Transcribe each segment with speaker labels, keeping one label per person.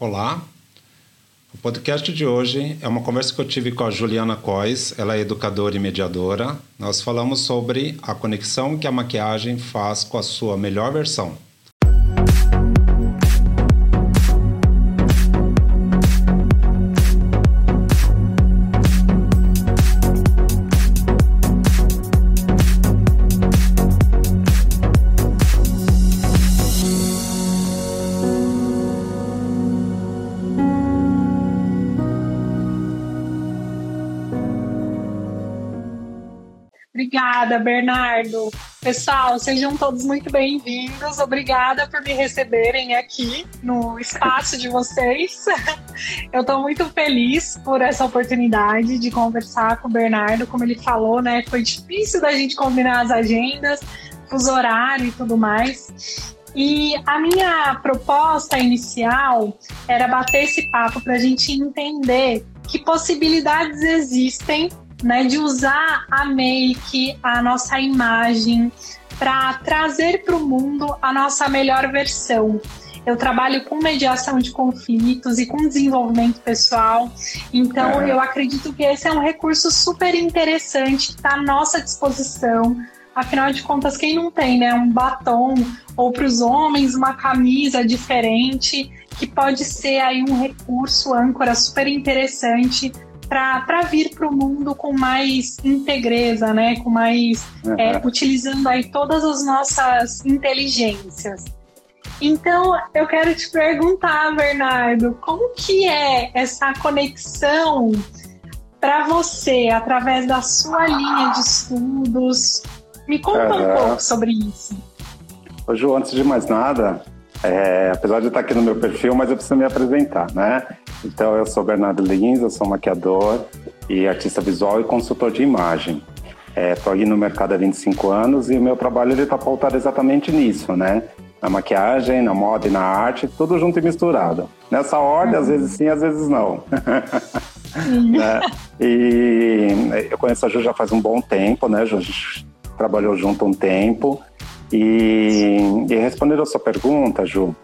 Speaker 1: Olá. O podcast de hoje é uma conversa que eu tive com a Juliana Cois, ela é educadora e mediadora. Nós falamos sobre a conexão que a maquiagem faz com a sua melhor versão.
Speaker 2: Bernardo. Pessoal, sejam todos muito bem-vindos. Obrigada por me receberem aqui no espaço de vocês. Eu estou muito feliz por essa oportunidade de conversar com o Bernardo. Como ele falou, né? Foi difícil da gente combinar as agendas, os horários e tudo mais. E a minha proposta inicial era bater esse papo para a gente entender que possibilidades existem né, de usar a make, a nossa imagem, para trazer para o mundo a nossa melhor versão. Eu trabalho com mediação de conflitos e com desenvolvimento pessoal, então é. eu acredito que esse é um recurso super interessante que está à nossa disposição. Afinal de contas, quem não tem né, um batom ou para os homens uma camisa diferente, que pode ser aí um recurso âncora super interessante para vir para o mundo com mais integreza, né? Com mais uhum. é, utilizando aí todas as nossas inteligências. Então, eu quero te perguntar, Bernardo, como que é essa conexão para você através da sua linha de estudos? Me conta uhum. um pouco sobre isso.
Speaker 3: Ô, Ju, antes de mais nada, é, apesar de estar aqui no meu perfil, mas eu preciso me apresentar, né? Então, eu sou Bernardo Lins, eu sou maquiador e artista visual e consultor de imagem. Estou é, aí no mercado há 25 anos e o meu trabalho está pautado exatamente nisso, né? Na maquiagem, na moda e na arte, tudo junto e misturado. Nessa ordem, às vezes sim, às vezes não. né? E eu conheço a Ju já faz um bom tempo, né? A gente trabalhou junto um tempo. E, e respondendo a sua pergunta, Ju,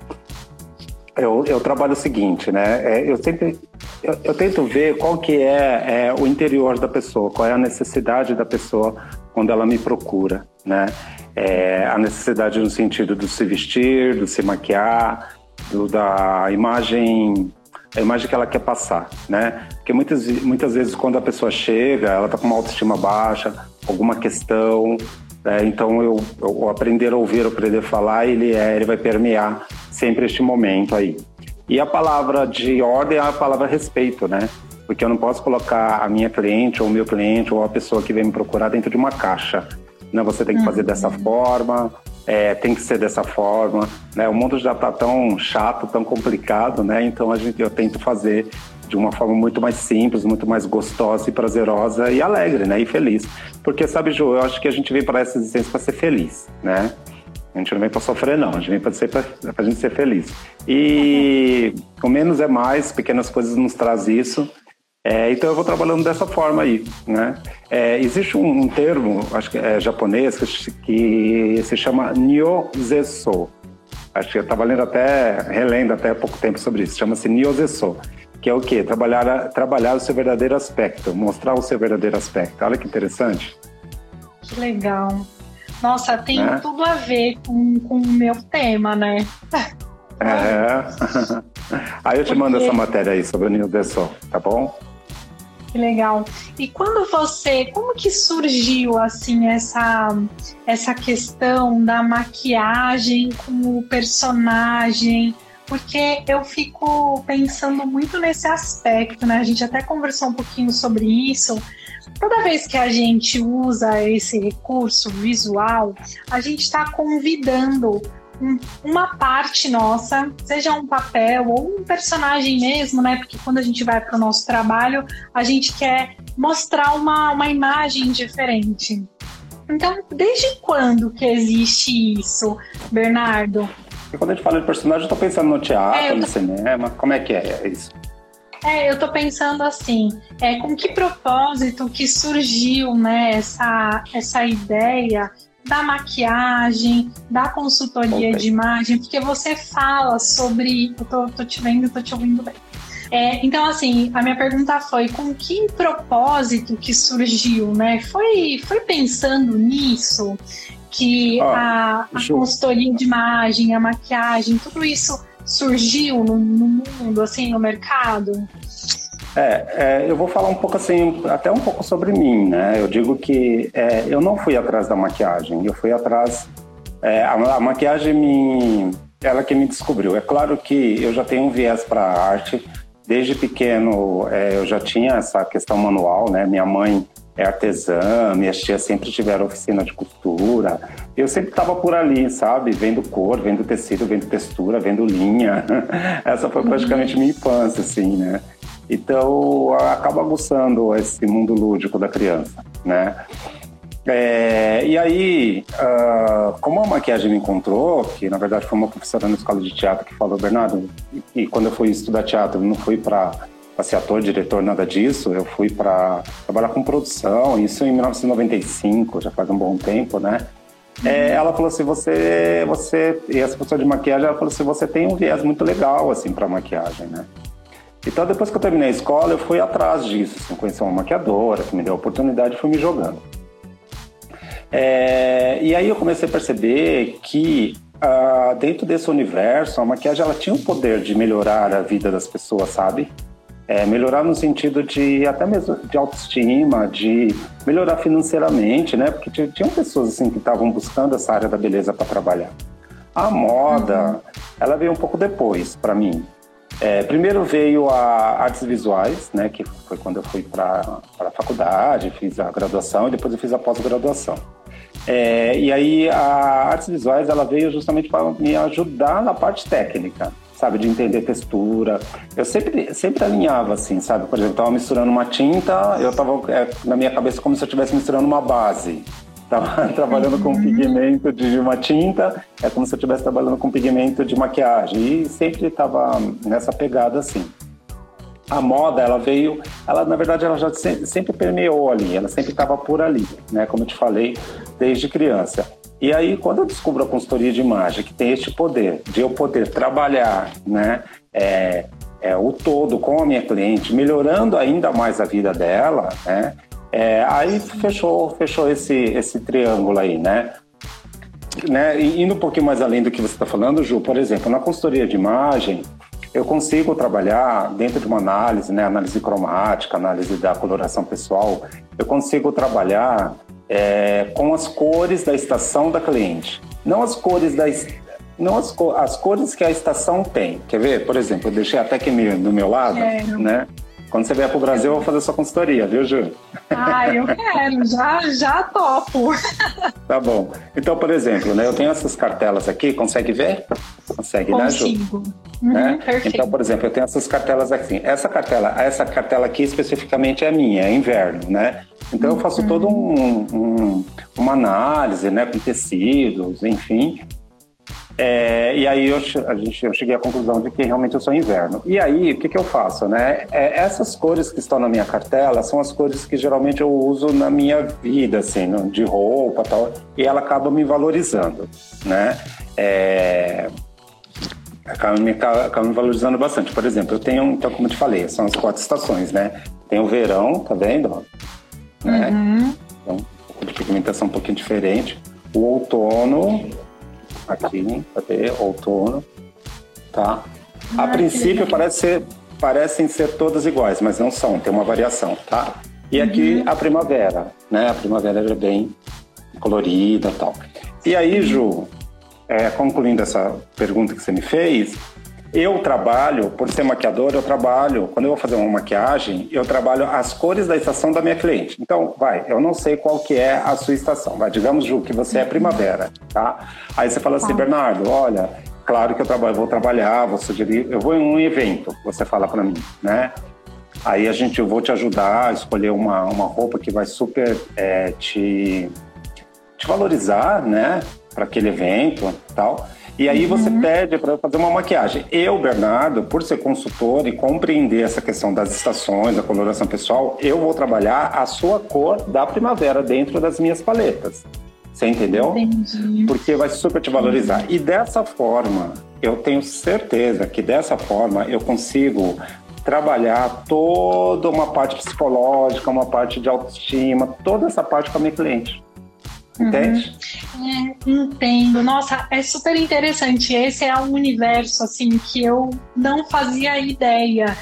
Speaker 3: eu, eu trabalho o seguinte, né? É, eu sempre eu, eu, tento ver qual que é, é, o interior da pessoa, qual é a necessidade da pessoa quando ela me procura, né? É, a necessidade no sentido do se vestir, do se maquiar, do, da imagem a imagem que ela quer passar, né? Porque muitas, muitas vezes quando a pessoa chega, ela tá com uma autoestima baixa, alguma questão, é, então, eu, eu, aprender a ouvir, aprender a falar, ele, é, ele vai permear sempre este momento aí. E a palavra de ordem é a palavra respeito, né? Porque eu não posso colocar a minha cliente, ou o meu cliente, ou a pessoa que vem me procurar dentro de uma caixa. Né? Você tem que fazer dessa uhum. forma, é, tem que ser dessa forma. Né? O mundo já está tão chato, tão complicado, né? Então a gente, eu tento fazer de uma forma muito mais simples, muito mais gostosa e prazerosa e alegre, né? E feliz. Porque, sabe, Ju, eu acho que a gente veio para essa existência para ser feliz, né? A gente não vem para sofrer, não. A gente vem para ser para a gente ser feliz. E o menos é mais, pequenas coisas nos traz isso. É, então eu vou trabalhando dessa forma aí, né? É, existe um, um, termo, acho que é japonês, que, que se chama Nyozeso. Acho que eu estava lendo até, relendo até há pouco tempo sobre isso. Chama-se Nyozeso que é o quê? Trabalhar, trabalhar o seu verdadeiro aspecto, mostrar o seu verdadeiro aspecto. Olha que interessante.
Speaker 2: Que legal. Nossa, tem é. tudo a ver com, com o meu tema, né?
Speaker 3: É. Aí eu te Porque... mando essa matéria aí sobre o Ninho de Sol, tá bom?
Speaker 2: Que legal. E quando você, como que surgiu assim essa essa questão da maquiagem com o personagem? Porque eu fico pensando muito nesse aspecto, né? A gente até conversou um pouquinho sobre isso. Toda vez que a gente usa esse recurso visual, a gente está convidando uma parte nossa, seja um papel ou um personagem mesmo, né? Porque quando a gente vai para o nosso trabalho, a gente quer mostrar uma, uma imagem diferente. Então, desde quando que existe isso, Bernardo?
Speaker 3: Porque quando a gente fala de personagem, eu tô pensando no teatro, é, tô... no cinema. Como é que é, é isso?
Speaker 2: É, eu tô pensando assim, é, com que propósito que surgiu né, essa, essa ideia da maquiagem, da consultoria okay. de imagem, porque você fala sobre. Eu tô, tô te vendo, tô te ouvindo bem. É, então, assim, a minha pergunta foi com que propósito que surgiu, né? Foi, foi pensando nisso que ah, a, a consultoria de imagem, a maquiagem, tudo isso surgiu no, no mundo, assim, no mercado?
Speaker 3: É, é, eu vou falar um pouco assim, até um pouco sobre mim, né? Eu digo que é, eu não fui atrás da maquiagem, eu fui atrás. É, a, a, maquiagem me, ela que me descobriu. É claro que eu já tenho um viés para arte. Desde pequeno é, eu já tinha essa questão manual, né? Minha mãe é artesã, minhas tias sempre tiveram oficina de costura. Eu sempre estava por ali, sabe? Vendo cor, vendo tecido, vendo textura, vendo linha. Essa foi praticamente minha infância, assim, né? Então, acaba aguçando esse mundo lúdico da criança, né? É, e aí, uh, como a maquiagem me encontrou, que na verdade foi uma professora na escola de teatro que falou, Bernardo, e, e quando eu fui estudar teatro, não fui para ser ator, diretor, nada disso, eu fui para trabalhar com produção, isso em 1995, já faz um bom tempo, né? É, ela falou assim, você, você, e essa professora de maquiagem, ela falou assim, você tem um viés muito legal, assim, para maquiagem, né? Então, depois que eu terminei a escola, eu fui atrás disso. Assim, conheci uma maquiadora que me deu a oportunidade e fui me jogando. É, e aí eu comecei a perceber que uh, dentro desse universo, a maquiagem ela tinha o poder de melhorar a vida das pessoas, sabe? É, melhorar no sentido de até mesmo de autoestima, de melhorar financeiramente, né? Porque tinham pessoas assim que estavam buscando essa área da beleza para trabalhar. A moda, uhum. ela veio um pouco depois para mim. É, primeiro veio a artes visuais, né, que foi quando eu fui para a faculdade, fiz a graduação e depois eu fiz a pós-graduação. É, e aí a artes visuais ela veio justamente para me ajudar na parte técnica, sabe, de entender textura. Eu sempre, sempre alinhava assim, sabe, por exemplo, eu estava misturando uma tinta, eu estava é, na minha cabeça como se eu estivesse misturando uma base. Estava trabalhando com pigmento de uma tinta, é como se eu estivesse trabalhando com pigmento de maquiagem. E sempre estava nessa pegada assim. A moda, ela veio, ela na verdade ela já sempre permeou ali, ela sempre estava por ali, né? Como eu te falei, desde criança. E aí, quando eu descubro a consultoria de imagem, que tem este poder de eu poder trabalhar, né? É, é, o todo com a minha cliente, melhorando ainda mais a vida dela, né? É, aí fechou, fechou esse, esse triângulo aí, né? né? Indo um pouquinho mais além do que você está falando, Ju, por exemplo, na consultoria de imagem, eu consigo trabalhar dentro de uma análise, né, análise cromática, análise da coloração pessoal, eu consigo trabalhar é, com as cores da estação da cliente, não as cores da não as, as cores que a estação tem. Quer ver? Por exemplo, eu deixei até aqui do meu lado, é, né? Quando você vier para o Brasil, eu vou fazer sua consultoria, viu, Ju?
Speaker 2: Ah, eu quero, já, já topo.
Speaker 3: Tá bom. Então, por exemplo, né, eu tenho essas cartelas aqui, consegue ver? Consegue,
Speaker 2: Consigo.
Speaker 3: né, Ju? Uhum, né? Então, por exemplo, eu tenho essas cartelas aqui. Essa cartela, essa cartela aqui especificamente é minha, é inverno, né? Então eu faço uhum. todo um, um, uma análise, né, com tecidos, enfim, é, e aí eu, a gente, eu cheguei à conclusão de que realmente eu sou inverno. E aí, o que, que eu faço? Né? É, essas cores que estão na minha cartela são as cores que geralmente eu uso na minha vida, assim, de roupa e tal, e ela acaba me valorizando, né? É, acaba, me, acaba me valorizando bastante. Por exemplo, eu tenho, então, como eu te falei, são as quatro estações, né? Tem o verão, tá vendo? Né? Uhum. Então, de pigmentação um pouquinho diferente. O outono, aqui, cadê? Outono, tá? A princípio parece ser, parecem ser todas iguais, mas não são, tem uma variação, tá? E aqui uhum. a primavera, né? A primavera é bem colorida e tal. E aí, Ju, é, concluindo essa pergunta que você me fez, eu trabalho, por ser maquiador, eu trabalho, quando eu vou fazer uma maquiagem, eu trabalho as cores da estação da minha cliente. Então, vai, eu não sei qual que é a sua estação. Vai, digamos, Ju, que você é primavera, tá? Aí você fala assim, tá. Bernardo, olha, claro que eu trabalho, vou trabalhar, vou sugerir, eu vou em um evento, você fala para mim, né? Aí a gente, eu vou te ajudar a escolher uma, uma roupa que vai super é, te, te valorizar, né? Para aquele evento tal. E aí você uhum. pede para fazer uma maquiagem. Eu, Bernardo, por ser consultor e compreender essa questão das estações, da coloração pessoal, eu vou trabalhar a sua cor da primavera dentro das minhas paletas. Você entendeu?
Speaker 2: Entendi.
Speaker 3: Porque vai super te valorizar. E dessa forma, eu tenho certeza que dessa forma eu consigo trabalhar toda uma parte psicológica, uma parte de autoestima, toda essa parte com a minha cliente. Entende?
Speaker 2: Uhum. É, entendo. Nossa, é super interessante. Esse é um universo assim que eu não fazia ideia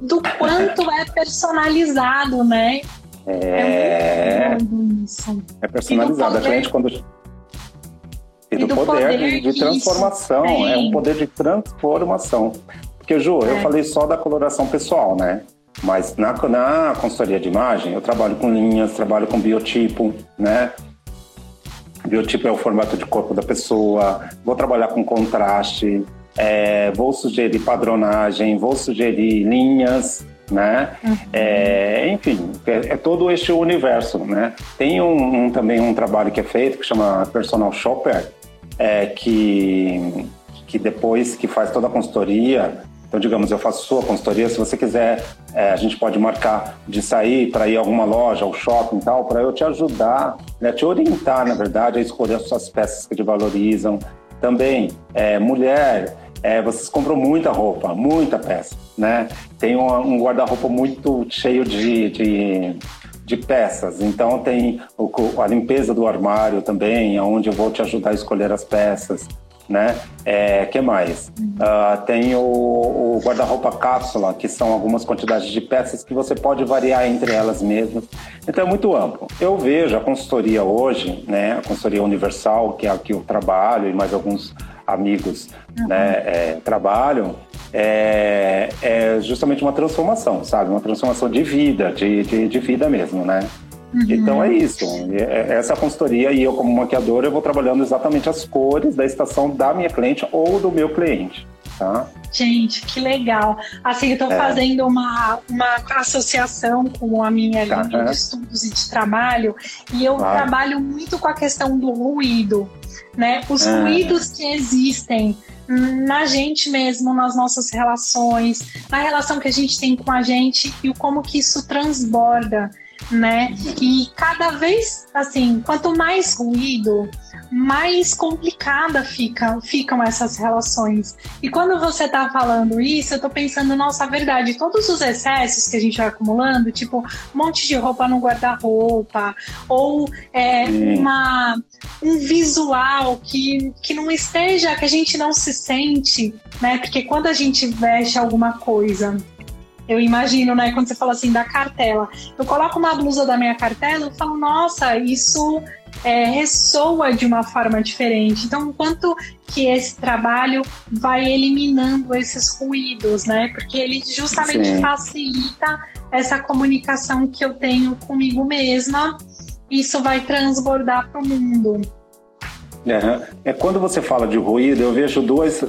Speaker 2: do quanto é personalizado, né?
Speaker 3: É, é, é personalizado. A gente quando e do, e do poder, poder, de, transformação, é um poder de transformação. Porque, Ju, é. eu falei só da coloração pessoal, né? Mas na, na consultoria de imagem, eu trabalho com linhas, trabalho com biotipo, né? Biotipo é o formato de corpo da pessoa, vou trabalhar com contraste, é, vou sugerir padronagem, vou sugerir linhas, né? Uhum. É, enfim, é, é, todo este universo, né? Tem um, um, também um trabalho que é feito que chama Personal Shopper, é, que, que depois que faz toda a consultoria, então, digamos, eu faço sua consultoria, se você quiser, é, a gente pode marcar de sair para ir a alguma loja, ou shopping e tal, para eu te ajudar, né, te orientar, na verdade, a escolher as suas peças que te valorizam. Também, é, mulher, é, vocês compram muita roupa, muita peça, né? Tem um, um guarda-roupa muito cheio de, de, de, peças, então tem o, a limpeza do armário também, onde eu vou te ajudar a escolher as peças né? É, que mais? Uh, tem o, o guarda-roupa cápsula, que são algumas quantidades de peças que você pode variar entre elas mesmas. Então é muito amplo. Eu vejo a consultoria hoje, né? A consultoria universal, que é a que eu trabalho e mais alguns amigos uhum. né, é, trabalham, é, é, justamente uma transformação, sabe? Uma transformação de vida, de, de, de vida mesmo, né? Uhum. Então é isso. É, essa consultoria e eu como maquiador eu vou trabalhando exatamente as cores da estação da minha cliente ou do meu cliente. Tá?
Speaker 2: Gente, que legal. Assim, eu estou é. fazendo uma, uma associação com a minha linha uhum. de estudos e de trabalho, e eu claro. trabalho muito com a questão do ruído, né? Os uhum. ruídos que existem na gente mesmo, nas nossas relações, na relação que a gente tem com a gente e como que isso transborda né? E cada vez, assim, quanto mais ruído, mais complicada fica, ficam essas relações. E quando você está falando isso, eu estou pensando, nossa, verdade, todos os excessos que a gente vai acumulando, tipo, um monte de roupa no guarda-roupa, ou é, uma, um visual que, que não esteja, que a gente não se sente, né? Porque quando a gente veste alguma coisa eu imagino, né, quando você fala assim da cartela. Eu coloco uma blusa da minha cartela, eu falo, nossa, isso é, ressoa de uma forma diferente. Então, quanto que esse trabalho vai eliminando esses ruídos, né? Porque ele justamente Sim. facilita essa comunicação que eu tenho comigo mesma. Isso vai transbordar para o mundo.
Speaker 3: É, quando você fala de ruído, eu vejo dois,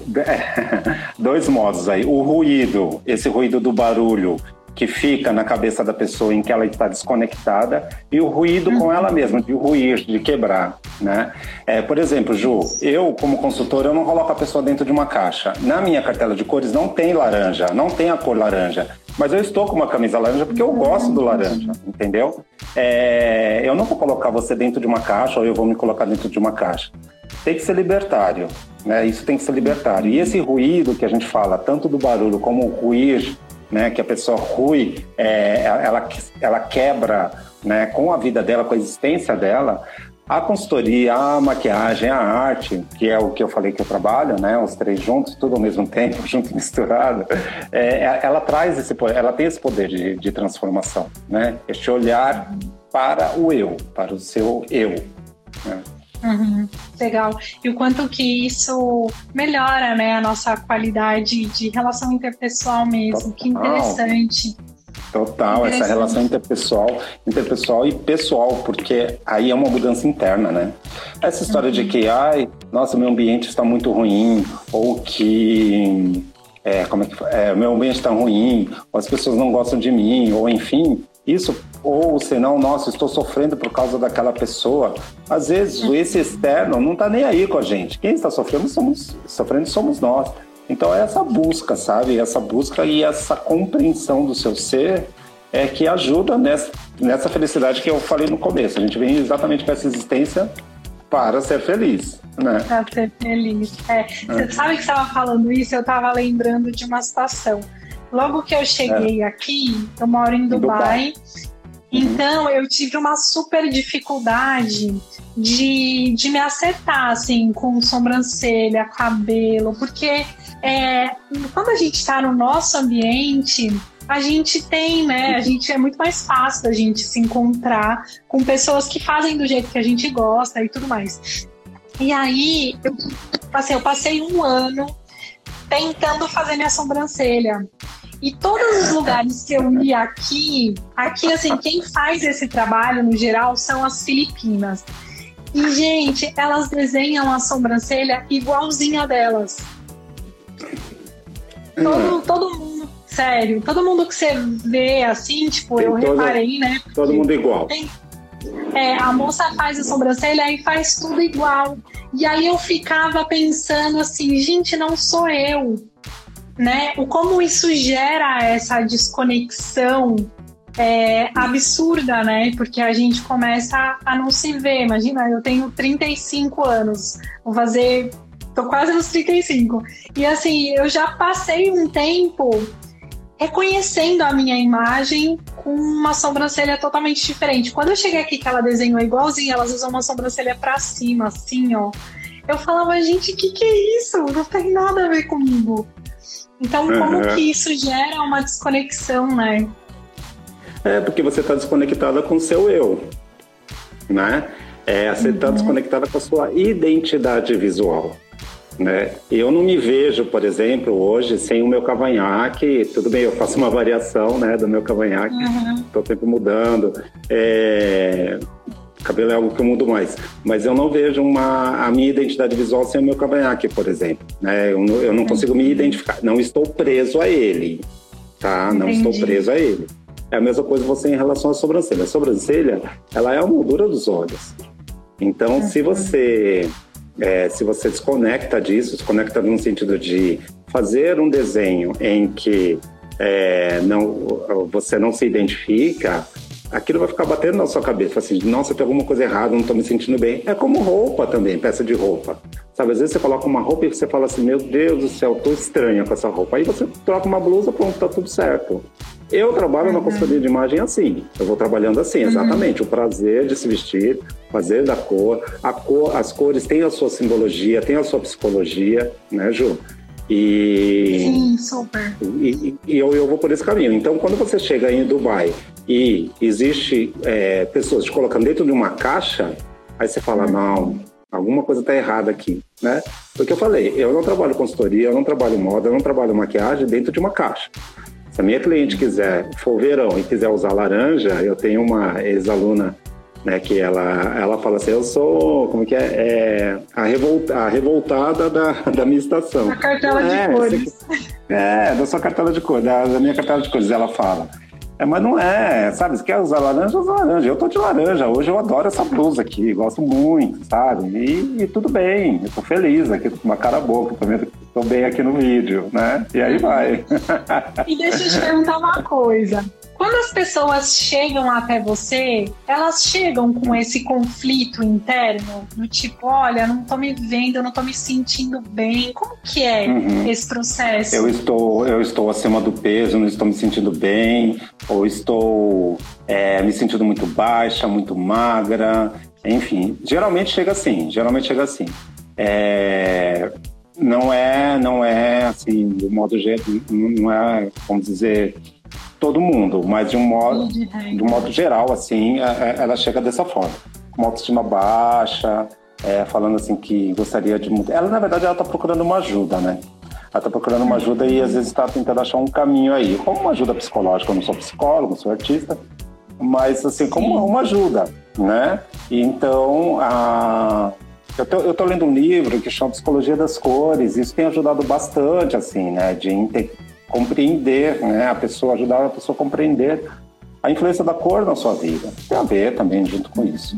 Speaker 3: dois modos aí. O ruído, esse ruído do barulho que fica na cabeça da pessoa em que ela está desconectada e o ruído uhum. com ela mesma, de ruir, de quebrar, né? É, por exemplo, Ju, eu como consultor, eu não coloco a pessoa dentro de uma caixa. Na minha cartela de cores não tem laranja, não tem a cor laranja. Mas eu estou com uma camisa laranja porque eu gosto do laranja, entendeu? É, eu não vou colocar você dentro de uma caixa ou eu vou me colocar dentro de uma caixa. Tem que ser libertário, né? Isso tem que ser libertário. E esse ruído que a gente fala, tanto do barulho como o ruir, né? Que a pessoa rui, é, ela, ela quebra, né? Com a vida dela, com a existência dela, a consultoria, a maquiagem, a arte, que é o que eu falei que eu trabalho, né? Os três juntos, tudo ao mesmo tempo, junto e misturado, é, é, ela traz esse ela tem esse poder de, de transformação, né? Este olhar para o eu, para o seu eu. Né?
Speaker 2: Uhum, legal. E o quanto que isso melhora, né, a nossa qualidade de relação interpessoal mesmo. Total. Que interessante.
Speaker 3: Total, essa relação interpessoal, interpessoal e pessoal, porque aí é uma mudança interna, né? Essa história uhum. de que, ai, nossa, meu ambiente está muito ruim, ou que é, como é que é, meu ambiente está ruim, ou as pessoas não gostam de mim, ou enfim, isso, ou senão, nossa, estou sofrendo por causa daquela pessoa. Às vezes, esse externo não está nem aí com a gente. Quem está sofrendo somos, sofrendo somos nós. Então é essa busca, sabe? Essa busca e essa compreensão do seu ser é que ajuda nessa, nessa felicidade que eu falei no começo. A gente vem exatamente com essa existência para ser feliz, né?
Speaker 2: Para ser feliz. É. Você é. sabe que você estava falando isso? Eu estava lembrando de uma situação. Logo que eu cheguei é. aqui, eu moro em Dubai. Dubai. Então, eu tive uma super dificuldade de, de me acertar, assim, com sobrancelha, cabelo, porque é, quando a gente está no nosso ambiente, a gente tem, né? A gente é muito mais fácil a gente se encontrar com pessoas que fazem do jeito que a gente gosta e tudo mais. E aí, eu, assim, eu passei um ano tentando fazer minha sobrancelha. E todos os lugares que eu ia aqui, aqui, assim, quem faz esse trabalho no geral são as Filipinas. E, gente, elas desenham a sobrancelha igualzinha delas. Todo, todo mundo, sério, todo mundo que você vê assim, tipo, tem eu reparei, né?
Speaker 3: Todo mundo igual.
Speaker 2: Tem, é, a moça faz a sobrancelha e faz tudo igual. E aí eu ficava pensando assim, gente, não sou eu né? O como isso gera essa desconexão é, absurda, né? Porque a gente começa a não se ver. Imagina, eu tenho 35 anos, vou fazer. tô quase nos 35. E assim, eu já passei um tempo reconhecendo a minha imagem com uma sobrancelha totalmente diferente. Quando eu cheguei aqui, que ela desenhou igualzinho, elas usam uma sobrancelha pra cima, assim, ó. Eu falava, gente, o que, que é isso? Não tem nada a ver comigo. Então, como uhum. que isso gera uma desconexão, né?
Speaker 3: É, porque você está desconectada com o seu eu, né? É, você está uhum. desconectada com a sua identidade visual. Né? Eu não me vejo, por exemplo, hoje sem o meu cavanhaque. Tudo bem, eu faço uma variação né, do meu cavanhaque, estou uhum. sempre mudando. É, cabelo é algo que eu mudo mais. Mas eu não vejo uma, a minha identidade visual sem o meu cavanhaque, por exemplo. Né? Eu, eu não consigo me identificar. Não estou preso a ele, tá? Não Entendi. estou preso a ele. É a mesma coisa você em relação à sobrancelha. A sobrancelha, ela é a moldura dos olhos. Então, se você é, se você desconecta disso, desconecta no sentido de fazer um desenho em que é, não, você não se identifica, aquilo vai ficar batendo na sua cabeça, assim, nossa, tem alguma coisa errada, não estou me sentindo bem. É como roupa também, peça de roupa. Sabe, às vezes você coloca uma roupa e você fala assim, meu Deus do céu, tô estranha com essa roupa. Aí você troca uma blusa, pronto, tá tudo certo. Eu trabalho uhum. na consultoria de imagem assim. Eu vou trabalhando assim, uhum. exatamente. Uhum. O prazer de se vestir, prazer da cor. A cor, as cores têm a sua simbologia, têm a sua psicologia, né, Ju?
Speaker 2: E, Sim, super.
Speaker 3: E, e eu, eu vou por esse caminho. Então, quando você chega em Dubai e existe é, pessoas te colocando dentro de uma caixa, aí você fala, não, alguma coisa está errada aqui, né? Porque eu falei, eu não trabalho consultoria, eu não trabalho moda, eu não trabalho maquiagem dentro de uma caixa. Se a minha cliente quiser, for verão e quiser usar laranja, eu tenho uma ex-aluna né, que ela, ela fala assim, eu sou, como que é, é a, revolta, a revoltada da, da minha estação.
Speaker 2: A cartela é, de cores.
Speaker 3: É, da sua cartela de cores, da, da minha cartela de cores, ela fala. É, mas não é, sabe? Se quer usar laranja, usa laranja. Eu tô de laranja. Hoje eu adoro essa blusa aqui, gosto muito, sabe? E, e tudo bem, eu tô feliz aqui, com uma cara boa, que também tô bem aqui no vídeo, né? E aí vai.
Speaker 2: E deixa eu te perguntar uma coisa. Quando as pessoas chegam até você, elas chegam com esse conflito interno, do tipo, olha, não tô me vendo, não tô me sentindo bem. Como que é uhum. esse processo?
Speaker 3: Eu estou, eu estou acima do peso, não estou me sentindo bem, ou estou é, me sentindo muito baixa, muito magra, enfim. Geralmente chega assim, geralmente chega assim. É, não é, não é assim, do modo geral, não é, vamos dizer todo mundo, mas de um modo, de um modo geral, assim, é, é, ela chega dessa forma. Uma autoestima baixa, é, falando assim que gostaria de mudar. Ela, na verdade, ela está procurando uma ajuda, né? Ela está procurando uma ajuda e às vezes está tentando achar um caminho aí, como uma ajuda psicológica. Eu não sou psicólogo, sou artista, mas assim, como uma ajuda, né? E então, a... eu, tô, eu tô lendo um livro que chama Psicologia das Cores, isso tem ajudado bastante, assim, né? De compreender, né? A pessoa, ajudar a pessoa a compreender a influência da cor na sua vida. Tem a ver também junto com isso.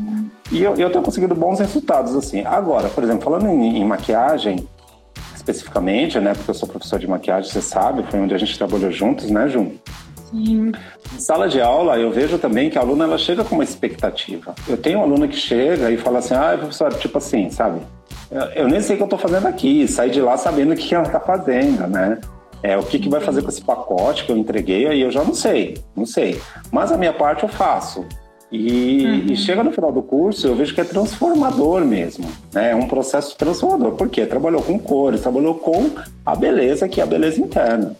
Speaker 3: E eu, eu tenho conseguido bons resultados, assim. Agora, por exemplo, falando em, em maquiagem, especificamente, né? Porque eu sou professor de maquiagem, você sabe, foi onde a gente trabalhou juntos, né, Jun?
Speaker 2: Sim.
Speaker 3: Sala de aula, eu vejo também que a aluna ela chega com uma expectativa. Eu tenho uma aluna que chega e fala assim, ah, professor, tipo assim, sabe? Eu, nem sei o que eu estou fazendo aqui, sair de lá sabendo o que ela está fazendo, né? É, o que, que vai fazer com esse pacote que eu entreguei, aí eu já não sei, não sei. Mas a minha parte eu faço. E, uhum. e, chega no final do curso, eu vejo que é transformador mesmo. Né? É um processo transformador. Por quê? Trabalhou com cores, trabalhou com a beleza, que é a beleza interna.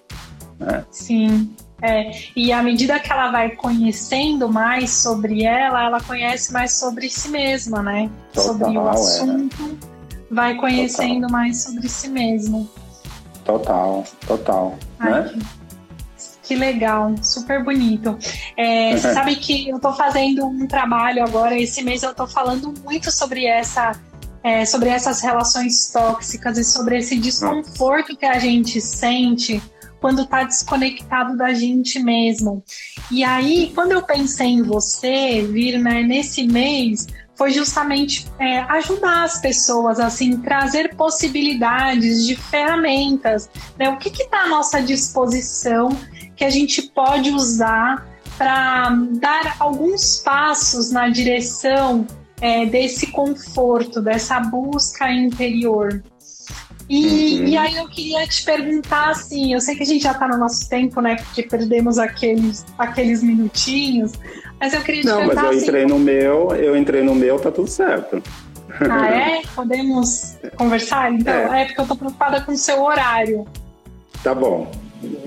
Speaker 3: Né?
Speaker 2: Sim. É, e à medida que ela vai conhecendo mais sobre ela, ela conhece mais sobre si mesma, né? Total, sobre o é. assunto, é. vai conhecendo total. mais sobre si mesma.
Speaker 3: Total, total. Ai, né?
Speaker 2: que, que, legal, super bonito. É, você sabe que eu estou fazendo um trabalho agora, esse mês eu estou falando muito sobre essa. É, sobre essas relações tóxicas e sobre esse desconforto que a gente sente quando está desconectado da gente mesmo. E aí, quando eu pensei em você vir né, nesse mês, foi justamente é, ajudar as pessoas, assim, trazer possibilidades de ferramentas, né? O que está à nossa disposição que a gente pode usar para dar alguns passos na direção é, desse conforto, dessa busca interior. E, uhum. e aí eu queria te perguntar assim, eu sei que a gente já está no nosso tempo, né? Porque perdemos aqueles, aqueles minutinhos, mas eu queria te
Speaker 3: Não,
Speaker 2: perguntar.
Speaker 3: Não, mas eu entrei
Speaker 2: assim,
Speaker 3: no meu, eu entrei no meu, tá tudo certo.
Speaker 2: Ah, é? Podemos conversar? Então, é, é porque eu tô preocupada com o seu horário.
Speaker 3: Tá bom.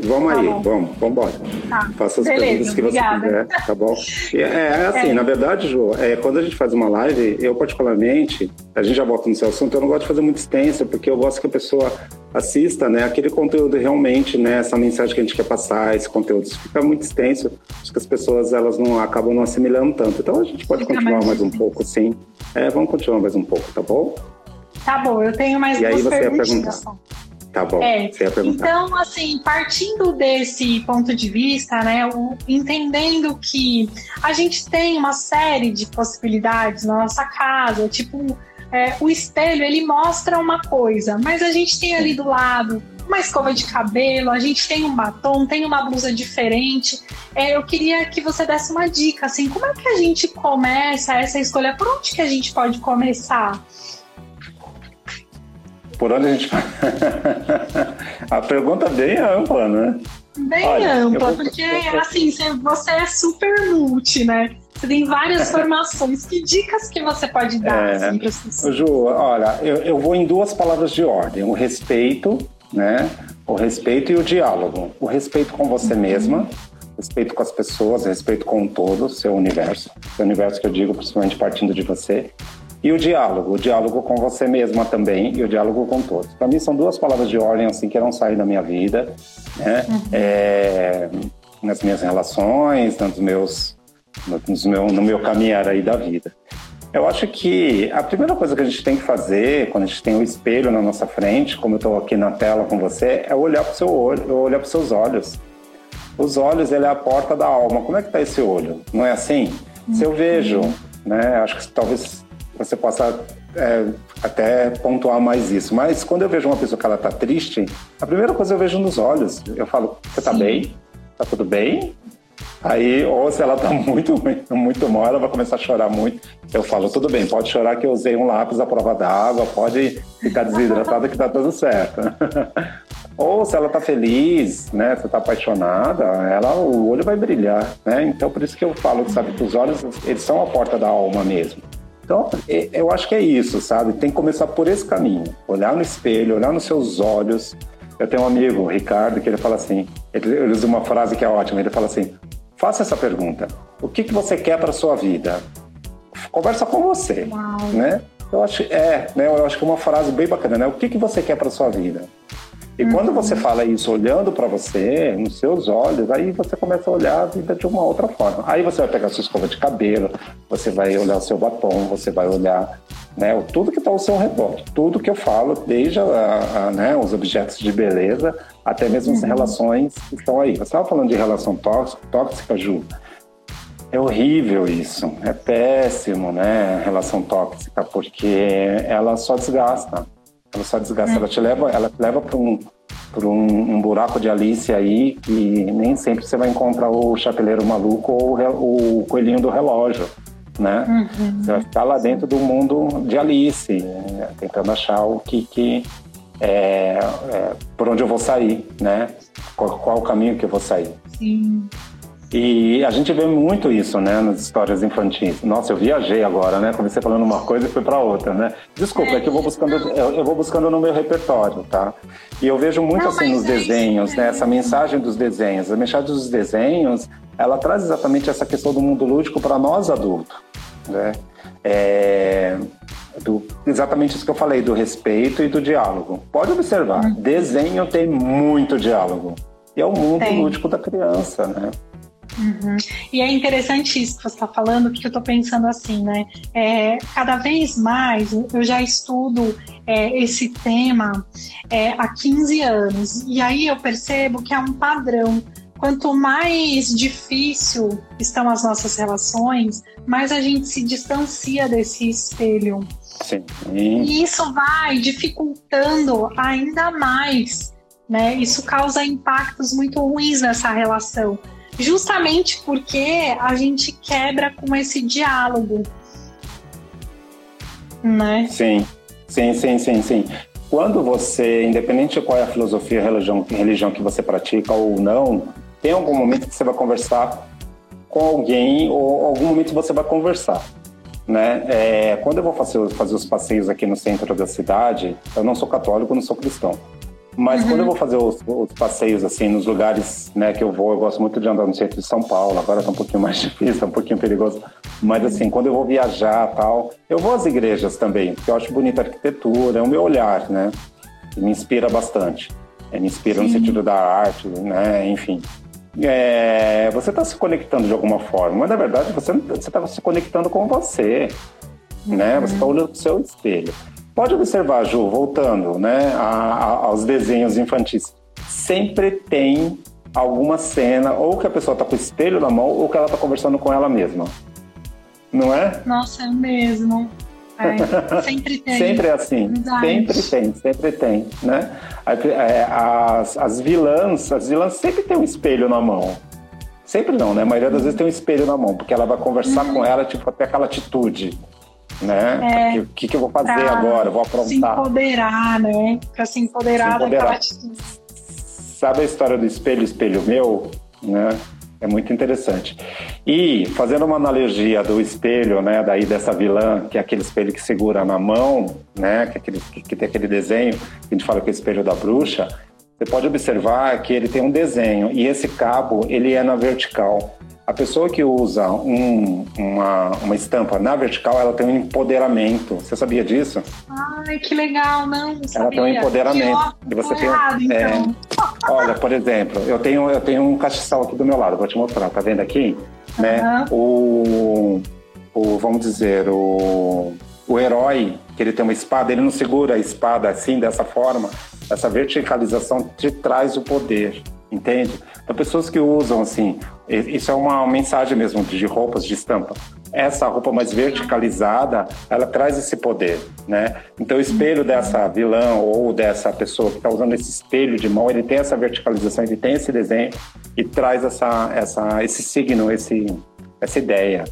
Speaker 3: Vamos tá aí, bom. vamos, vamos embora. Tá. Faça as Beleza, perguntas que obrigada. você quiser, tá bom? É, é assim, é. na verdade, Ju, é, quando a gente faz uma live, eu particularmente, a gente já volta no seu assunto, eu não gosto de fazer muito extensa, porque eu gosto que a pessoa assista, né, aquele conteúdo realmente, né, essa mensagem que a gente quer passar, esse conteúdo, se fica muito extenso, acho que as pessoas, elas não acabam não assimilando tanto. Então a gente pode fica continuar mais, mais um pouco, sim. É, vamos continuar mais um pouco, tá bom?
Speaker 2: Tá bom, eu tenho mais e duas aí você perguntas.
Speaker 3: Tá bom. É,
Speaker 2: então, assim, partindo desse ponto de vista, né, o, entendendo que a gente tem uma série de possibilidades na nossa casa, tipo, é, o espelho ele mostra uma coisa, mas a gente tem ali do lado uma escova de cabelo, a gente tem um batom, tem uma blusa diferente. É, eu queria que você desse uma dica, assim, como é que a gente começa essa escolha? Por onde que a gente pode começar?
Speaker 3: Por onde a gente. a pergunta é bem ampla, né?
Speaker 2: Bem Olha, ampla, vou... porque assim, você é super multi, né? Você tem várias formações. Que dicas que você pode dar é, assim, para as pessoas?
Speaker 3: Ju, olha, eu, eu vou em duas palavras de ordem: o respeito, né? O respeito e o diálogo. O respeito com você uhum. mesma, respeito com as pessoas, respeito com o todo, seu universo. Seu universo que eu digo, principalmente partindo de você. E o diálogo, o diálogo com você mesma também e o diálogo com todos. Para mim são duas palavras de ordem assim que não saem da minha vida, né? Uhum. É, nas minhas relações, nos meus, nos meu, no meu caminhar aí da vida. Eu acho que a primeira coisa que a gente tem que fazer quando a gente tem o um espelho na nossa frente, como eu estou aqui na tela com você, é olhar para o seu olho, olhar para os seus olhos. Os olhos, ele é a porta da alma. Como é que está esse olho? Não é assim? Se eu vejo, né? Acho que talvez você possa é, até pontuar mais isso. Mas quando eu vejo uma pessoa que ela está triste, a primeira coisa eu vejo nos olhos. Eu falo, você está bem? Está tudo bem? Aí, ou se ela está muito, muito mal, ela vai começar a chorar muito. Eu falo, tudo bem, pode chorar que eu usei um lápis à prova d'água, pode ficar desidratada que está tudo certo. ou se ela está feliz, né, se está apaixonada, ela, o olho vai brilhar, né? Então, por isso que eu falo, sabe, que os olhos, eles são a porta da alma mesmo. Então, eu acho que é isso, sabe? Tem que começar por esse caminho. Olhar no espelho, olhar nos seus olhos. Eu tenho um amigo, o Ricardo, que ele fala assim, ele, ele usa uma frase que é ótima, ele fala assim, faça essa pergunta, o que, que você quer para sua vida? Conversa com você, Uau. né? Eu acho, é, né? Eu acho que é uma frase bem bacana, né? O que, que você quer para sua vida? E uhum. quando você fala isso olhando para você, nos seus olhos, aí você começa a olhar a vida de uma outra forma. Aí você vai pegar a sua escova de cabelo, você vai olhar o seu batom, você vai olhar né, tudo que está ao seu redor. Tudo que eu falo, desde a, a, né, os objetos de beleza até mesmo as uhum. relações que estão aí. Você estava falando de relação tóxica, tóxica, Ju. É horrível isso, é péssimo, né? Relação tóxica, porque ela só desgasta ela só desgasta, ela te leva, ela te leva para um, por um, um, buraco de Alice aí que nem sempre você vai encontrar o chapeleiro maluco ou o, o coelhinho do relógio, né? Uhum. Você vai ficar lá dentro do mundo de Alice, né? tentando achar o que, que é, é, por onde eu vou sair, né? Qual, qual o caminho que eu vou sair.
Speaker 2: Sim.
Speaker 3: E a gente vê muito isso, né, nas histórias infantis. Nossa, eu viajei agora, né? Comecei falando uma coisa e fui para outra, né? Desculpa, é que eu vou buscando, eu, vou buscando no meu repertório, tá? E eu vejo muito Não, assim nos é desenhos, né? Essa mensagem dos desenhos, a mensagem dos desenhos, ela traz exatamente essa questão do mundo lúdico para nós adultos, né? É, do, exatamente isso que eu falei, do respeito e do diálogo. Pode observar, hum. desenho tem muito diálogo. E é o mundo tem. lúdico da criança, né?
Speaker 2: Uhum. E é interessante isso que você está falando, porque eu estou pensando assim, né? É, cada vez mais eu já estudo é, esse tema é, há 15 anos, e aí eu percebo que é um padrão. Quanto mais difícil estão as nossas relações, mais a gente se distancia desse espelho.
Speaker 3: Sim.
Speaker 2: E isso vai dificultando ainda mais, né? Isso causa impactos muito ruins nessa relação justamente porque a gente quebra com esse diálogo, né?
Speaker 3: Sim, sim, sim, sim, sim. Quando você, independente de qual é a filosofia, religião, religião que você pratica ou não, tem algum momento que você vai conversar com alguém ou algum momento você vai conversar. Né? É, quando eu vou fazer, fazer os passeios aqui no centro da cidade, eu não sou católico, não sou cristão. Mas uhum. quando eu vou fazer os, os, passeios, assim, nos lugares né, que eu vou, eu gosto muito de andar no centro de São Paulo, agora tá um pouquinho mais difícil, tá um pouquinho perigoso. Mas, assim, quando eu vou viajar tal, eu vou às igrejas também, porque eu acho bonita a arquitetura, é o meu olhar, né? me inspira bastante. É, me inspira Sim. no sentido da arte, né? Enfim. É, você está se conectando de alguma forma, mas na verdade você está se conectando com você, uhum. né? Você está olhando para o seu espelho. Pode observar, Ju, voltando né, a, a, aos desenhos infantis. Sempre tem alguma cena, ou que a pessoa está com o espelho na mão, ou que ela está conversando com ela mesma. Não é?
Speaker 2: Nossa, é mesmo. É, sempre tem.
Speaker 3: sempre é assim. Verdade. Sempre tem, sempre tem. Né? É, as, as vilãs, as vilãs sempre tem um espelho na mão. Sempre não, né? A maioria das vezes tem um espelho na mão, porque ela vai conversar uhum. com ela, tipo, até aquela atitude né? É, o que, que eu vou fazer agora? vou aprontar.
Speaker 2: Se empoderar, né? Para se empoderar, se empoderar. daquela.
Speaker 3: Sabe a história do espelho, espelho meu? Né? É muito interessante. E fazendo uma analogia do espelho, né, daí dessa vilã, que é aquele espelho que segura na mão, né, que, é aquele, que, que tem aquele desenho, que a gente fala que é o espelho da bruxa, você pode observar que ele tem um desenho e esse cabo ele é na vertical. A pessoa que usa um, uma, uma estampa na vertical, ela tem um empoderamento. Você sabia disso?
Speaker 2: Ai, que legal, não, não
Speaker 3: Ela tem um empoderamento.
Speaker 2: E você tem, errado, é, então.
Speaker 3: olha, por exemplo, eu tenho, eu tenho um castiçal aqui do meu lado, vou te mostrar, tá vendo aqui? Uhum. Né? O, o, vamos dizer, o, o herói, que ele tem uma espada, ele não segura a espada assim, dessa forma. Essa verticalização te traz o poder entende? Então, pessoas que usam assim, isso é uma mensagem mesmo de roupas de estampa. Essa roupa mais verticalizada, ela traz esse poder, né? Então, o espelho dessa vilã ou dessa pessoa que está usando esse espelho de mão, ele tem essa verticalização, ele tem esse desenho e traz essa, essa, esse signo, esse, essa ideia.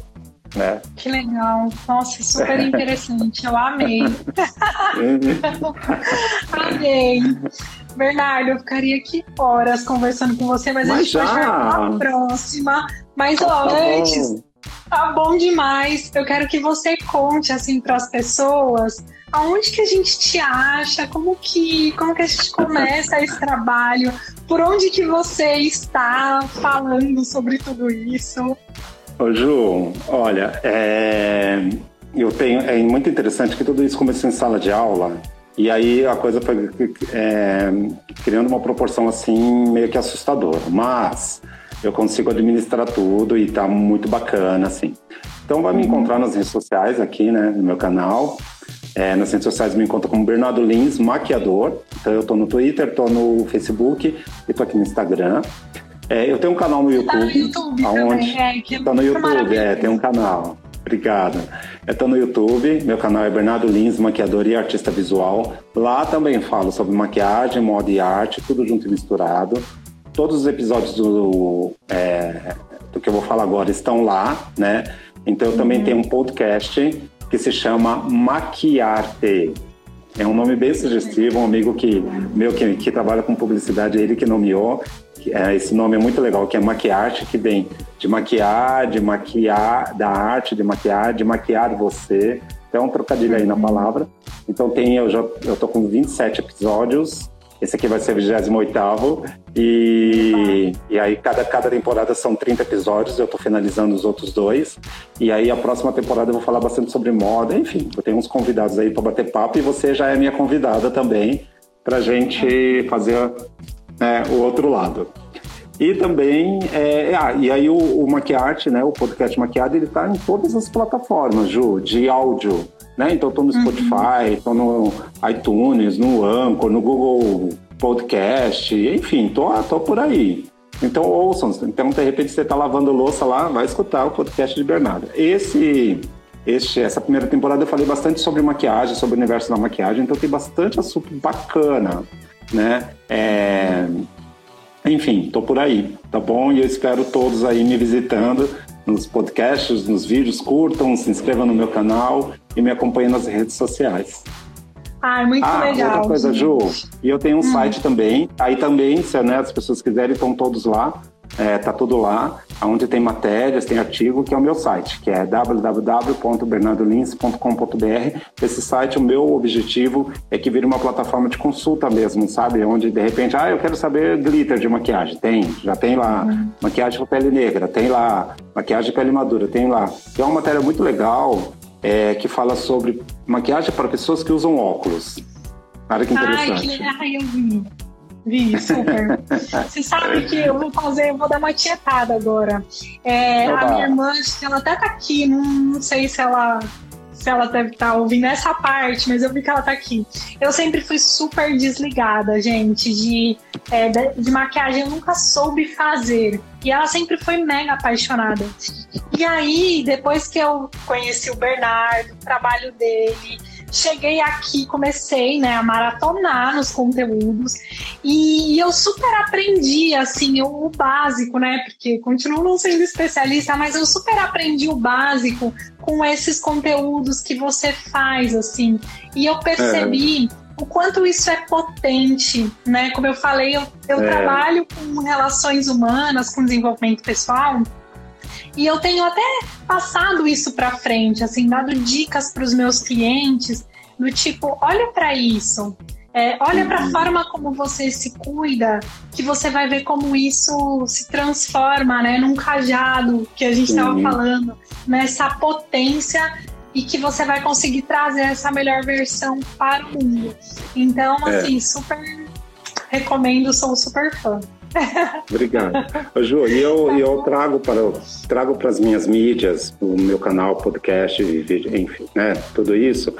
Speaker 3: Né?
Speaker 2: Que legal. Nossa, super interessante. Eu amei. amei. Bernardo, eu ficaria aqui horas conversando com você, mas, mas a gente já. vai para a próxima. Mas ó, tá antes, tá bom demais. Eu quero que você conte assim para as pessoas aonde que a gente te acha, como que, como que a gente começa esse trabalho, por onde que você está falando sobre tudo isso.
Speaker 3: Ô Ju, olha, é, eu tenho, é muito interessante que tudo isso começou em sala de aula e aí a coisa foi é, criando uma proporção assim meio que assustadora. Mas eu consigo administrar tudo e tá muito bacana, assim. Então vai me encontrar nas redes sociais aqui, né, no meu canal. É, nas redes sociais me encontra como Bernardo Lins, maquiador. Então eu tô no Twitter, tô no Facebook e tô aqui no Instagram. É, eu tenho um canal no YouTube. Tá no
Speaker 2: YouTube aonde... também, é,
Speaker 3: que tá no YouTube, é, tem um canal. Obrigado. Eu estou no YouTube, meu canal é Bernardo Lins, maquiador e artista visual. Lá também falo sobre maquiagem, moda e arte, tudo junto e misturado. Todos os episódios do, é, do que eu vou falar agora estão lá, né? Então eu também uhum. tenho um podcast que se chama Maquiarte. É um nome bem sugestivo, um amigo que meu que, que trabalha com publicidade, ele que nomeou. É, esse nome é muito legal, que é Maquiarte, que vem de maquiar, de maquiar, da arte de maquiar, de maquiar você. Então, um trocadilho aí na palavra. Então, tem, eu já eu tô com 27 episódios. Esse aqui vai ser o 28 e, e aí cada, cada temporada são 30 episódios, eu tô finalizando os outros dois. E aí a próxima temporada eu vou falar bastante sobre moda, enfim, eu tenho uns convidados aí para bater papo e você já é minha convidada também pra gente fazer né, o outro lado. E também, é, ah, e aí o, o Maquiarte, né, o podcast Maquiado, ele tá em todas as plataformas, Ju, de áudio, né? Então tô no uhum. Spotify, tô no iTunes, no Anchor, no Google Podcast, enfim, tô, tô por aí. Então ouçam, então de repente você tá lavando louça lá, vai escutar o podcast de Bernardo. Esse este, essa primeira temporada eu falei bastante sobre maquiagem, sobre o universo da maquiagem, então tem bastante assunto bacana, né? É, enfim, tô por aí, tá bom? E eu espero todos aí me visitando nos podcasts, nos vídeos, curtam, se inscrevam no meu canal e me acompanhem nas redes sociais.
Speaker 2: Ah, muito ah, legal.
Speaker 3: Outra coisa, Ju, e eu tenho um hum. site também, aí também, se né, as pessoas quiserem, estão todos lá, é, tá tudo lá, onde tem matérias, tem artigo, que é o meu site, que é www.bernardolins.com.br. Esse site, o meu objetivo é que vire uma plataforma de consulta mesmo, sabe? Onde, de repente, ah, eu quero saber glitter de maquiagem. Tem, já tem lá. Uhum. Maquiagem para pele negra, tem lá. Maquiagem de pele madura, tem lá. Tem uma matéria muito legal é, que fala sobre maquiagem para pessoas que usam óculos. Olha que interessante. Ai, que...
Speaker 2: Ai, eu vi. Vi, super. Você sabe que eu vou fazer, eu vou dar uma tietada agora. É, a minha irmã, ela até tá aqui, não, não sei se ela se ela deve estar tá ouvindo essa parte, mas eu vi que ela tá aqui. Eu sempre fui super desligada, gente, de, é, de, de, maquiagem. Eu nunca soube fazer. E ela sempre foi mega apaixonada. E aí, depois que eu conheci o Bernardo, o trabalho dele, cheguei aqui, comecei né, a maratonar nos conteúdos e eu super aprendi assim o, básico, né? Porque continuo não sendo especialista, mas eu super aprendi o básico com esses conteúdos que você faz, assim. E eu percebi é. o quanto isso é potente, né? Como eu falei, eu, eu é. trabalho com relações humanas, com desenvolvimento pessoal. E eu tenho até passado isso para frente, assim, dado dicas para os meus clientes do tipo, olha para isso. É, olha para a uhum. forma como você se cuida, que você vai ver como isso se transforma, né, num cajado que a gente estava falando, nessa potência e que você vai conseguir trazer essa melhor versão para o mundo. Então, é. assim, super recomendo, sou super fã.
Speaker 3: Obrigado. Ô, Ju, e eu, tá eu trago para trago para as minhas mídias, o meu canal, podcast, enfim, né, tudo isso,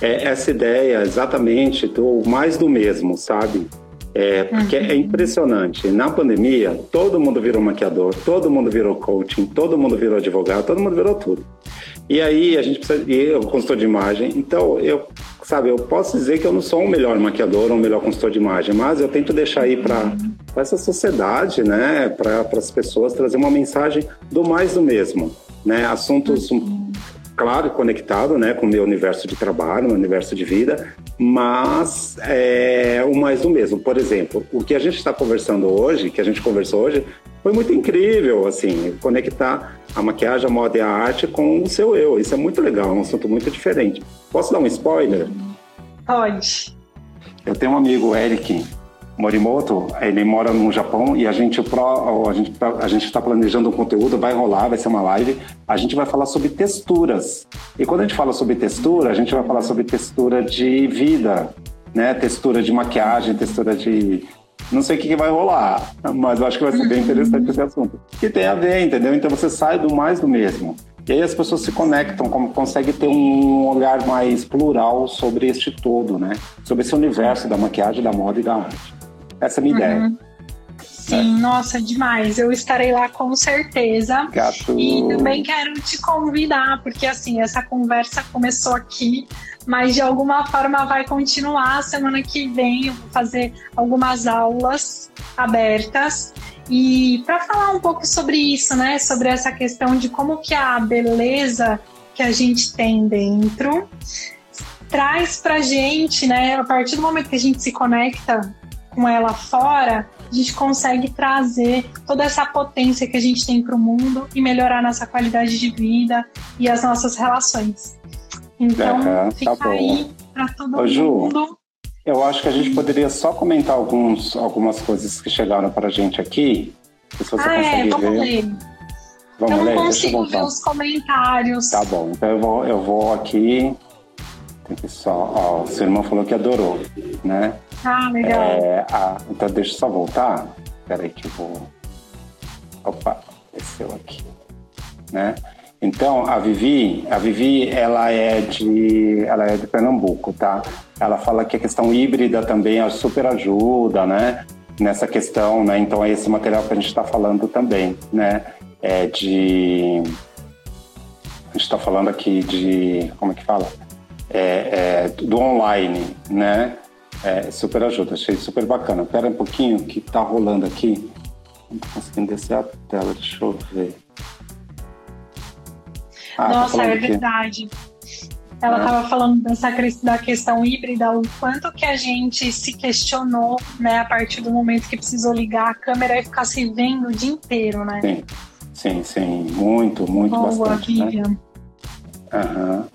Speaker 3: é essa ideia exatamente do mais do mesmo, sabe? É, porque é uhum. é impressionante. Na pandemia, todo mundo virou maquiador, todo mundo virou coaching, todo mundo virou advogado, todo mundo virou tudo. E aí a gente precisa. E eu consultor de imagem. Então, eu, sabe, eu posso dizer que eu não sou um melhor maquiador ou um melhor consultor de imagem, mas eu tento deixar aí para essa sociedade, né, para as pessoas trazer uma mensagem do mais do mesmo, né? Assuntos claro, conectado né, com o meu universo de trabalho, meu universo de vida, mas é o mais do mesmo. Por exemplo, o que a gente está conversando hoje, que a gente conversou hoje, foi muito incrível, assim, conectar a maquiagem, a moda e a arte com o seu eu. Isso é muito legal, é um assunto muito diferente. Posso dar um spoiler?
Speaker 2: Pode.
Speaker 3: Eu tenho um amigo, Eric, Morimoto, ele mora no Japão e a gente a gente a gente está planejando um conteúdo, vai rolar, vai ser uma live. A gente vai falar sobre texturas. E quando a gente fala sobre textura, a gente vai falar sobre textura de vida, né? Textura de maquiagem, textura de não sei o que, que vai rolar, mas eu acho que vai ser bem interessante esse assunto. Que tem a ver, entendeu? Então você sai do mais do mesmo. E aí as pessoas se conectam, como consegue ter um olhar mais plural sobre este todo, né? Sobre esse universo da maquiagem, da moda e da arte. Essa é a minha uhum. ideia.
Speaker 2: Sim, é. nossa, demais. Eu estarei lá com certeza.
Speaker 3: Gato.
Speaker 2: E também quero te convidar, porque assim, essa conversa começou aqui, mas de alguma forma vai continuar. Semana que vem eu vou fazer algumas aulas abertas. E para falar um pouco sobre isso, né? Sobre essa questão de como que a beleza que a gente tem dentro traz pra gente, né? A partir do momento que a gente se conecta com ela fora, a gente consegue trazer toda essa potência que a gente tem para o mundo e melhorar nossa qualidade de vida e as nossas relações. Então, tá fica tá aí para todo
Speaker 3: Ô, Ju,
Speaker 2: mundo.
Speaker 3: Eu acho que a gente poderia só comentar alguns, algumas coisas que chegaram para a gente aqui. Se você
Speaker 2: ah, é, vamos
Speaker 3: ver.
Speaker 2: ler. Vamos eu não ler? consigo ver os comentários.
Speaker 3: Tá bom, então eu vou, eu vou aqui. Só. Ó, o seu irmão falou que adorou, né?
Speaker 2: Ah, legal. É,
Speaker 3: a, então deixa eu só voltar. Peraí que eu vou. Opa, desceu aqui. Né? Então, a Vivi, a Vivi, ela é de, ela é de Pernambuco, tá? Ela fala que a questão híbrida também super ajuda, né? Nessa questão, né? Então, é esse material que a gente está falando também, né? É de... A gente está falando aqui de... Como é que fala? É, é, do online, né? É, super ajuda, achei super bacana. Espera um pouquinho que tá rolando aqui. Não tô conseguindo descer a tela, deixa eu ver.
Speaker 2: Ah, tá Nossa, é verdade. Ela estava é. falando dessa da questão híbrida, o quanto que a gente se questionou, né, a partir do momento que precisou ligar a câmera e ficar se vendo o dia inteiro, né?
Speaker 3: Sim, sim, sim. muito, muito Boa, bastante. Vivian. Né? Aham.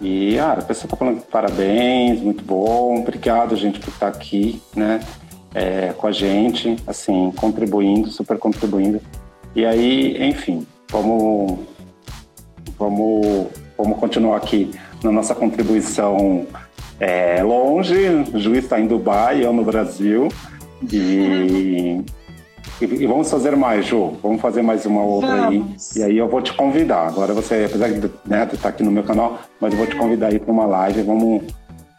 Speaker 3: E ah, a pessoa está falando parabéns, muito bom, obrigado, gente, por estar aqui, né, é, com a gente, assim, contribuindo, super contribuindo. E aí, enfim, vamos, vamos, vamos continuar aqui na nossa contribuição é, longe. O juiz está em Dubai, eu no Brasil. E e, vamos fazer mais, Ju. Vamos fazer mais uma outra vamos. aí. E aí eu vou te convidar. Agora você, apesar de né, estar tá aqui no meu canal, mas eu vou te convidar aí para uma live. Vamos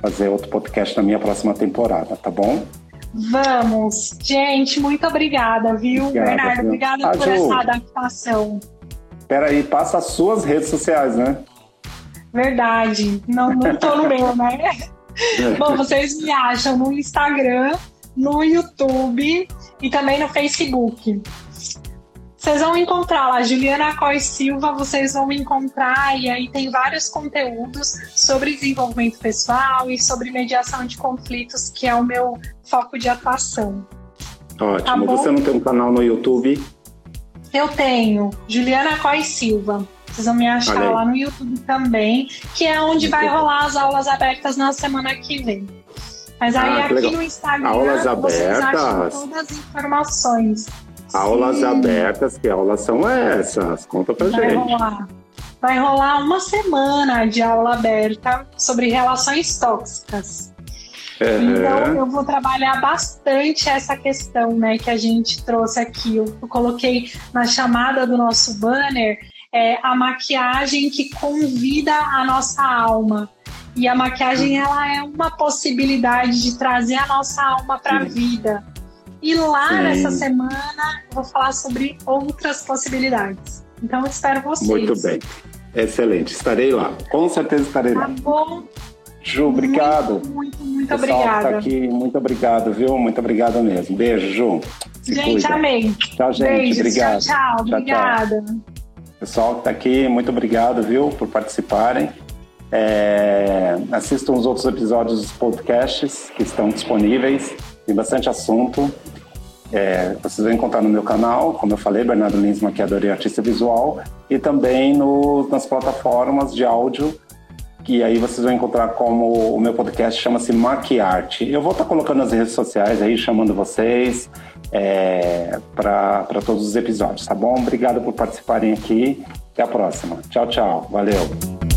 Speaker 3: fazer outro podcast na minha próxima temporada, tá bom?
Speaker 2: Vamos. Gente, muito obrigada, viu, obrigada, Bernardo? Obrigada ah, por Ju, essa adaptação.
Speaker 3: Peraí, passa as suas redes sociais, né?
Speaker 2: Verdade. Não, não tô no meu, né? Bom, vocês me acham no Instagram, no YouTube e também no Facebook. Vocês vão encontrar lá, Juliana Coy Silva, vocês vão encontrar, e aí tem vários conteúdos sobre desenvolvimento pessoal e sobre mediação de conflitos, que é o meu foco de atuação.
Speaker 3: Ótimo. Tá Você não tem um canal no YouTube?
Speaker 2: Eu tenho, Juliana Coy Silva. Vocês vão me achar lá no YouTube também, que é onde vai rolar as aulas abertas na semana que vem. Mas aí ah, aqui legal. no Instagram
Speaker 3: aulas
Speaker 2: abertas. todas as informações.
Speaker 3: Aulas Sim. abertas, que aulas são essas? Conta pra Vai gente.
Speaker 2: Rolar. Vai rolar uma semana de aula aberta sobre relações tóxicas. Uhum. Então eu vou trabalhar bastante essa questão, né, que a gente trouxe aqui. Eu, eu coloquei na chamada do nosso banner é, a maquiagem que convida a nossa alma. E a maquiagem ela é uma possibilidade de trazer a nossa alma para a vida. E lá Sim. nessa semana eu vou falar sobre outras possibilidades. Então eu espero vocês.
Speaker 3: Muito bem. Excelente. Estarei lá. Com certeza estarei
Speaker 2: tá
Speaker 3: lá.
Speaker 2: Tá bom.
Speaker 3: Ju, obrigado.
Speaker 2: Muito, muito, muito tá obrigada.
Speaker 3: Tá aqui, muito obrigado, viu? Muito obrigado mesmo. Beijo, Ju.
Speaker 2: Se gente, cuida. amém.
Speaker 3: Tchau, gente.
Speaker 2: Beijos,
Speaker 3: obrigado.
Speaker 2: Tchau, tchau. tchau obrigada. Tchau.
Speaker 3: Pessoal que tá aqui, muito obrigado, viu, por participarem. É, assistam os outros episódios dos podcasts que estão disponíveis, tem bastante assunto. É, vocês vão encontrar no meu canal, como eu falei, Bernardo Lins, maquiador e artista visual, e também no, nas plataformas de áudio, que aí vocês vão encontrar como o meu podcast chama-se Maquiarte. Eu vou estar colocando nas redes sociais aí, chamando vocês é, para todos os episódios, tá bom? Obrigado por participarem aqui. Até a próxima. Tchau, tchau. Valeu.